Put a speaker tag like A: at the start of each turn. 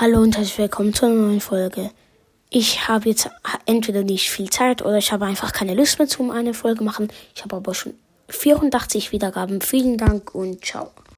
A: Hallo und herzlich willkommen zu einer neuen Folge. Ich habe jetzt entweder nicht viel Zeit oder ich habe einfach keine Lust mehr zum eine Folge machen. Ich habe aber schon 84 Wiedergaben. Vielen Dank und ciao.